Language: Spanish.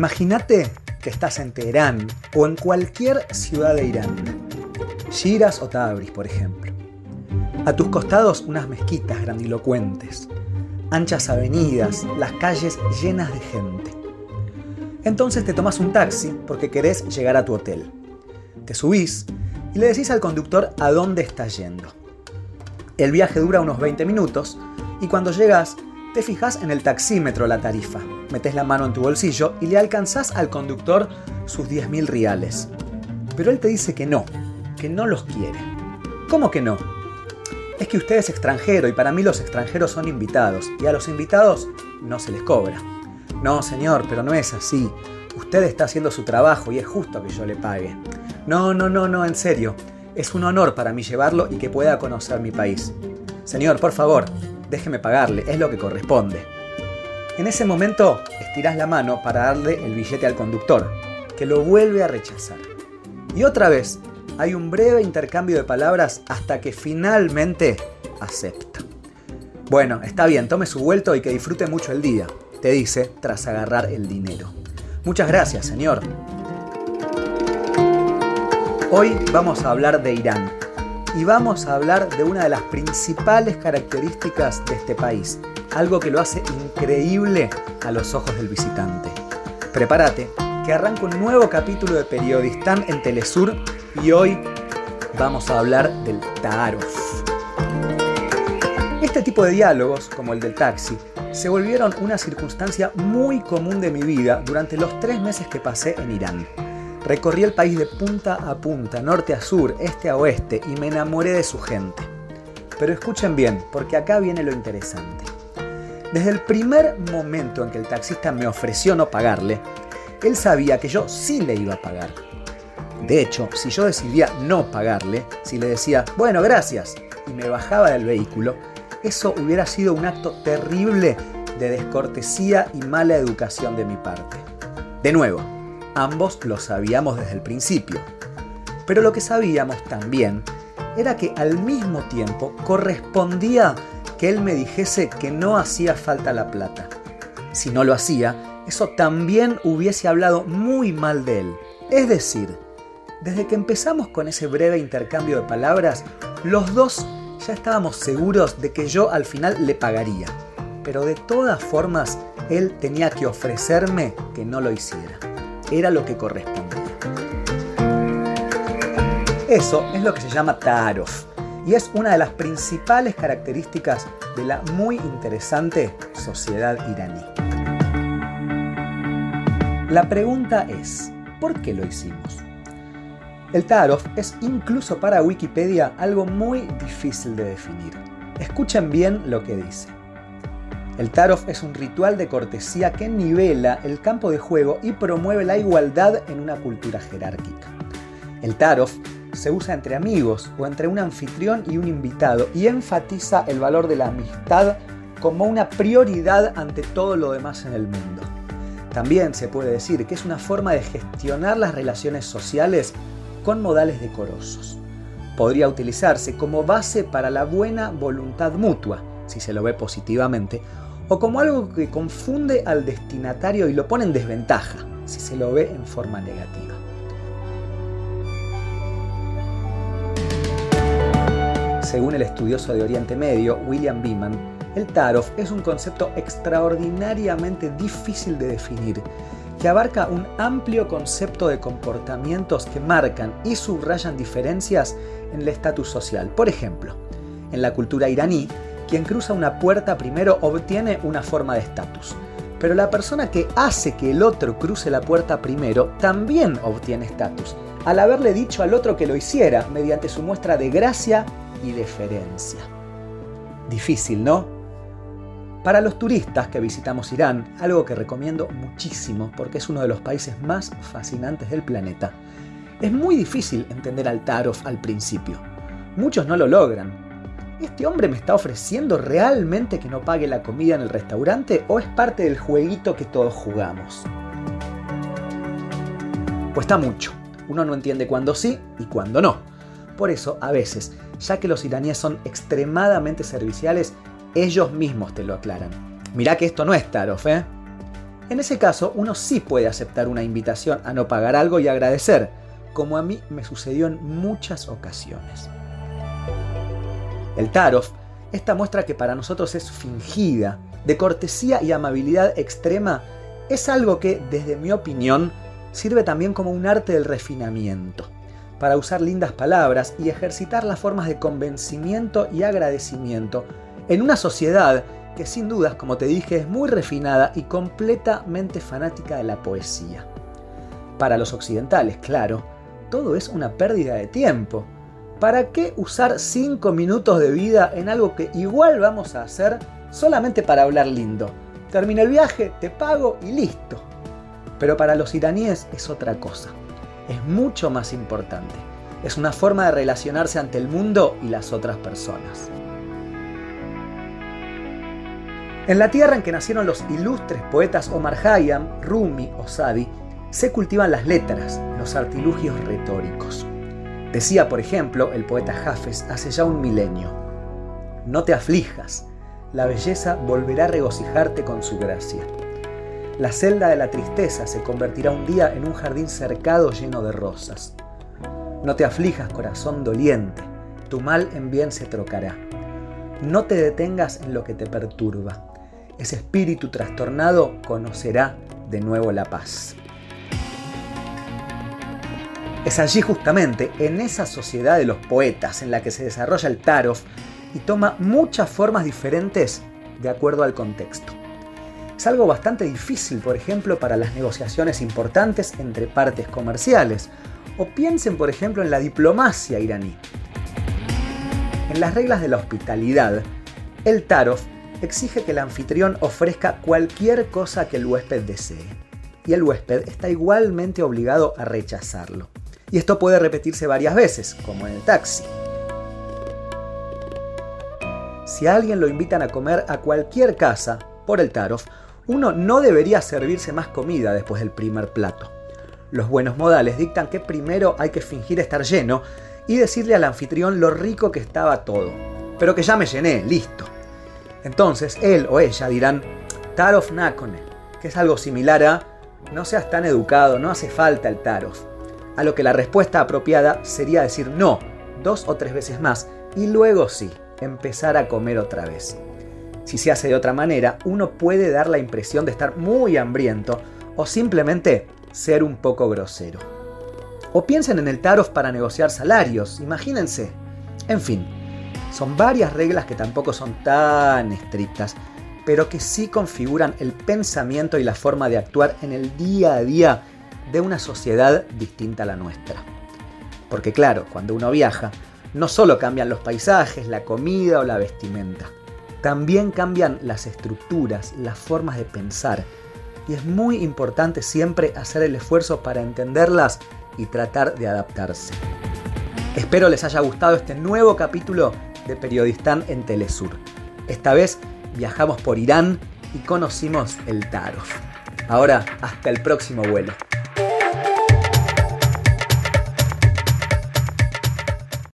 Imagínate que estás en Teherán o en cualquier ciudad de Irán. Shiraz o Tabriz, por ejemplo. A tus costados unas mezquitas grandilocuentes, anchas avenidas, las calles llenas de gente. Entonces te tomas un taxi porque querés llegar a tu hotel. Te subís y le decís al conductor a dónde estás yendo. El viaje dura unos 20 minutos y cuando llegas te fijas en el taxímetro la tarifa, metes la mano en tu bolsillo y le alcanzás al conductor sus 10.000 reales. Pero él te dice que no, que no los quiere. ¿Cómo que no? Es que usted es extranjero y para mí los extranjeros son invitados y a los invitados no se les cobra. No, señor, pero no es así. Usted está haciendo su trabajo y es justo que yo le pague. No, no, no, no, en serio. Es un honor para mí llevarlo y que pueda conocer mi país. Señor, por favor, déjeme pagarle, es lo que corresponde. En ese momento estirás la mano para darle el billete al conductor, que lo vuelve a rechazar. Y otra vez hay un breve intercambio de palabras hasta que finalmente acepta. Bueno, está bien, tome su vuelto y que disfrute mucho el día, te dice tras agarrar el dinero. Muchas gracias, señor. Hoy vamos a hablar de Irán y vamos a hablar de una de las principales características de este país, algo que lo hace increíble a los ojos del visitante. Prepárate, que arranca un nuevo capítulo de Periodistán en Telesur y hoy vamos a hablar del Taaruf. Este tipo de diálogos, como el del taxi, se volvieron una circunstancia muy común de mi vida durante los tres meses que pasé en Irán. Recorrí el país de punta a punta, norte a sur, este a oeste y me enamoré de su gente. Pero escuchen bien, porque acá viene lo interesante. Desde el primer momento en que el taxista me ofreció no pagarle, él sabía que yo sí le iba a pagar. De hecho, si yo decidía no pagarle, si le decía, bueno, gracias, y me bajaba del vehículo, eso hubiera sido un acto terrible de descortesía y mala educación de mi parte. De nuevo, Ambos lo sabíamos desde el principio. Pero lo que sabíamos también era que al mismo tiempo correspondía que él me dijese que no hacía falta la plata. Si no lo hacía, eso también hubiese hablado muy mal de él. Es decir, desde que empezamos con ese breve intercambio de palabras, los dos ya estábamos seguros de que yo al final le pagaría. Pero de todas formas, él tenía que ofrecerme que no lo hiciera era lo que correspondía. Eso es lo que se llama Ta'aruf y es una de las principales características de la muy interesante sociedad iraní. La pregunta es, ¿por qué lo hicimos? El Ta'aruf es incluso para Wikipedia algo muy difícil de definir. Escuchen bien lo que dice. El Tarof es un ritual de cortesía que nivela el campo de juego y promueve la igualdad en una cultura jerárquica. El Tarof se usa entre amigos o entre un anfitrión y un invitado y enfatiza el valor de la amistad como una prioridad ante todo lo demás en el mundo. También se puede decir que es una forma de gestionar las relaciones sociales con modales decorosos. Podría utilizarse como base para la buena voluntad mutua, si se lo ve positivamente, o como algo que confunde al destinatario y lo pone en desventaja si se lo ve en forma negativa. Según el estudioso de Oriente Medio, William Beeman, el Tarof es un concepto extraordinariamente difícil de definir, que abarca un amplio concepto de comportamientos que marcan y subrayan diferencias en el estatus social. Por ejemplo, en la cultura iraní, quien cruza una puerta primero obtiene una forma de estatus. Pero la persona que hace que el otro cruce la puerta primero también obtiene estatus, al haberle dicho al otro que lo hiciera mediante su muestra de gracia y deferencia. Difícil, ¿no? Para los turistas que visitamos Irán, algo que recomiendo muchísimo porque es uno de los países más fascinantes del planeta, es muy difícil entender al Tarof al principio. Muchos no lo logran, ¿este hombre me está ofreciendo realmente que no pague la comida en el restaurante o es parte del jueguito que todos jugamos? Cuesta mucho. Uno no entiende cuándo sí y cuándo no. Por eso, a veces, ya que los iraníes son extremadamente serviciales, ellos mismos te lo aclaran. Mirá que esto no es Tarof, ¿eh? En ese caso, uno sí puede aceptar una invitación a no pagar algo y agradecer, como a mí me sucedió en muchas ocasiones. El tarot, esta muestra que para nosotros es fingida, de cortesía y amabilidad extrema, es algo que, desde mi opinión, sirve también como un arte del refinamiento, para usar lindas palabras y ejercitar las formas de convencimiento y agradecimiento en una sociedad que sin dudas, como te dije, es muy refinada y completamente fanática de la poesía. Para los occidentales, claro, todo es una pérdida de tiempo. ¿Para qué usar 5 minutos de vida en algo que igual vamos a hacer solamente para hablar lindo? Termina el viaje, te pago y listo. Pero para los iraníes es otra cosa. Es mucho más importante. Es una forma de relacionarse ante el mundo y las otras personas. En la tierra en que nacieron los ilustres poetas Omar Khayyam, Rumi o Sadi, se cultivan las letras, los artilugios retóricos. Decía, por ejemplo, el poeta Hafez hace ya un milenio, no te aflijas, la belleza volverá a regocijarte con su gracia. La celda de la tristeza se convertirá un día en un jardín cercado lleno de rosas. No te aflijas, corazón doliente, tu mal en bien se trocará. No te detengas en lo que te perturba. Ese espíritu trastornado conocerá de nuevo la paz. Es allí justamente, en esa sociedad de los poetas, en la que se desarrolla el tarot y toma muchas formas diferentes de acuerdo al contexto. Es algo bastante difícil, por ejemplo, para las negociaciones importantes entre partes comerciales, o piensen, por ejemplo, en la diplomacia iraní. En las reglas de la hospitalidad, el tarot exige que el anfitrión ofrezca cualquier cosa que el huésped desee, y el huésped está igualmente obligado a rechazarlo. Y esto puede repetirse varias veces, como en el taxi. Si a alguien lo invitan a comer a cualquier casa por el tarot, uno no debería servirse más comida después del primer plato. Los buenos modales dictan que primero hay que fingir estar lleno y decirle al anfitrión lo rico que estaba todo. Pero que ya me llené, listo. Entonces él o ella dirán Tarov Nakone, que es algo similar a no seas tan educado, no hace falta el Tarov a lo que la respuesta apropiada sería decir no dos o tres veces más y luego sí, empezar a comer otra vez. Si se hace de otra manera, uno puede dar la impresión de estar muy hambriento o simplemente ser un poco grosero. O piensen en el tarot para negociar salarios, imagínense. En fin, son varias reglas que tampoco son tan estrictas, pero que sí configuran el pensamiento y la forma de actuar en el día a día de una sociedad distinta a la nuestra. Porque claro, cuando uno viaja, no solo cambian los paisajes, la comida o la vestimenta, también cambian las estructuras, las formas de pensar. Y es muy importante siempre hacer el esfuerzo para entenderlas y tratar de adaptarse. Espero les haya gustado este nuevo capítulo de Periodistán en Telesur. Esta vez viajamos por Irán y conocimos el Tarot. Ahora, hasta el próximo vuelo.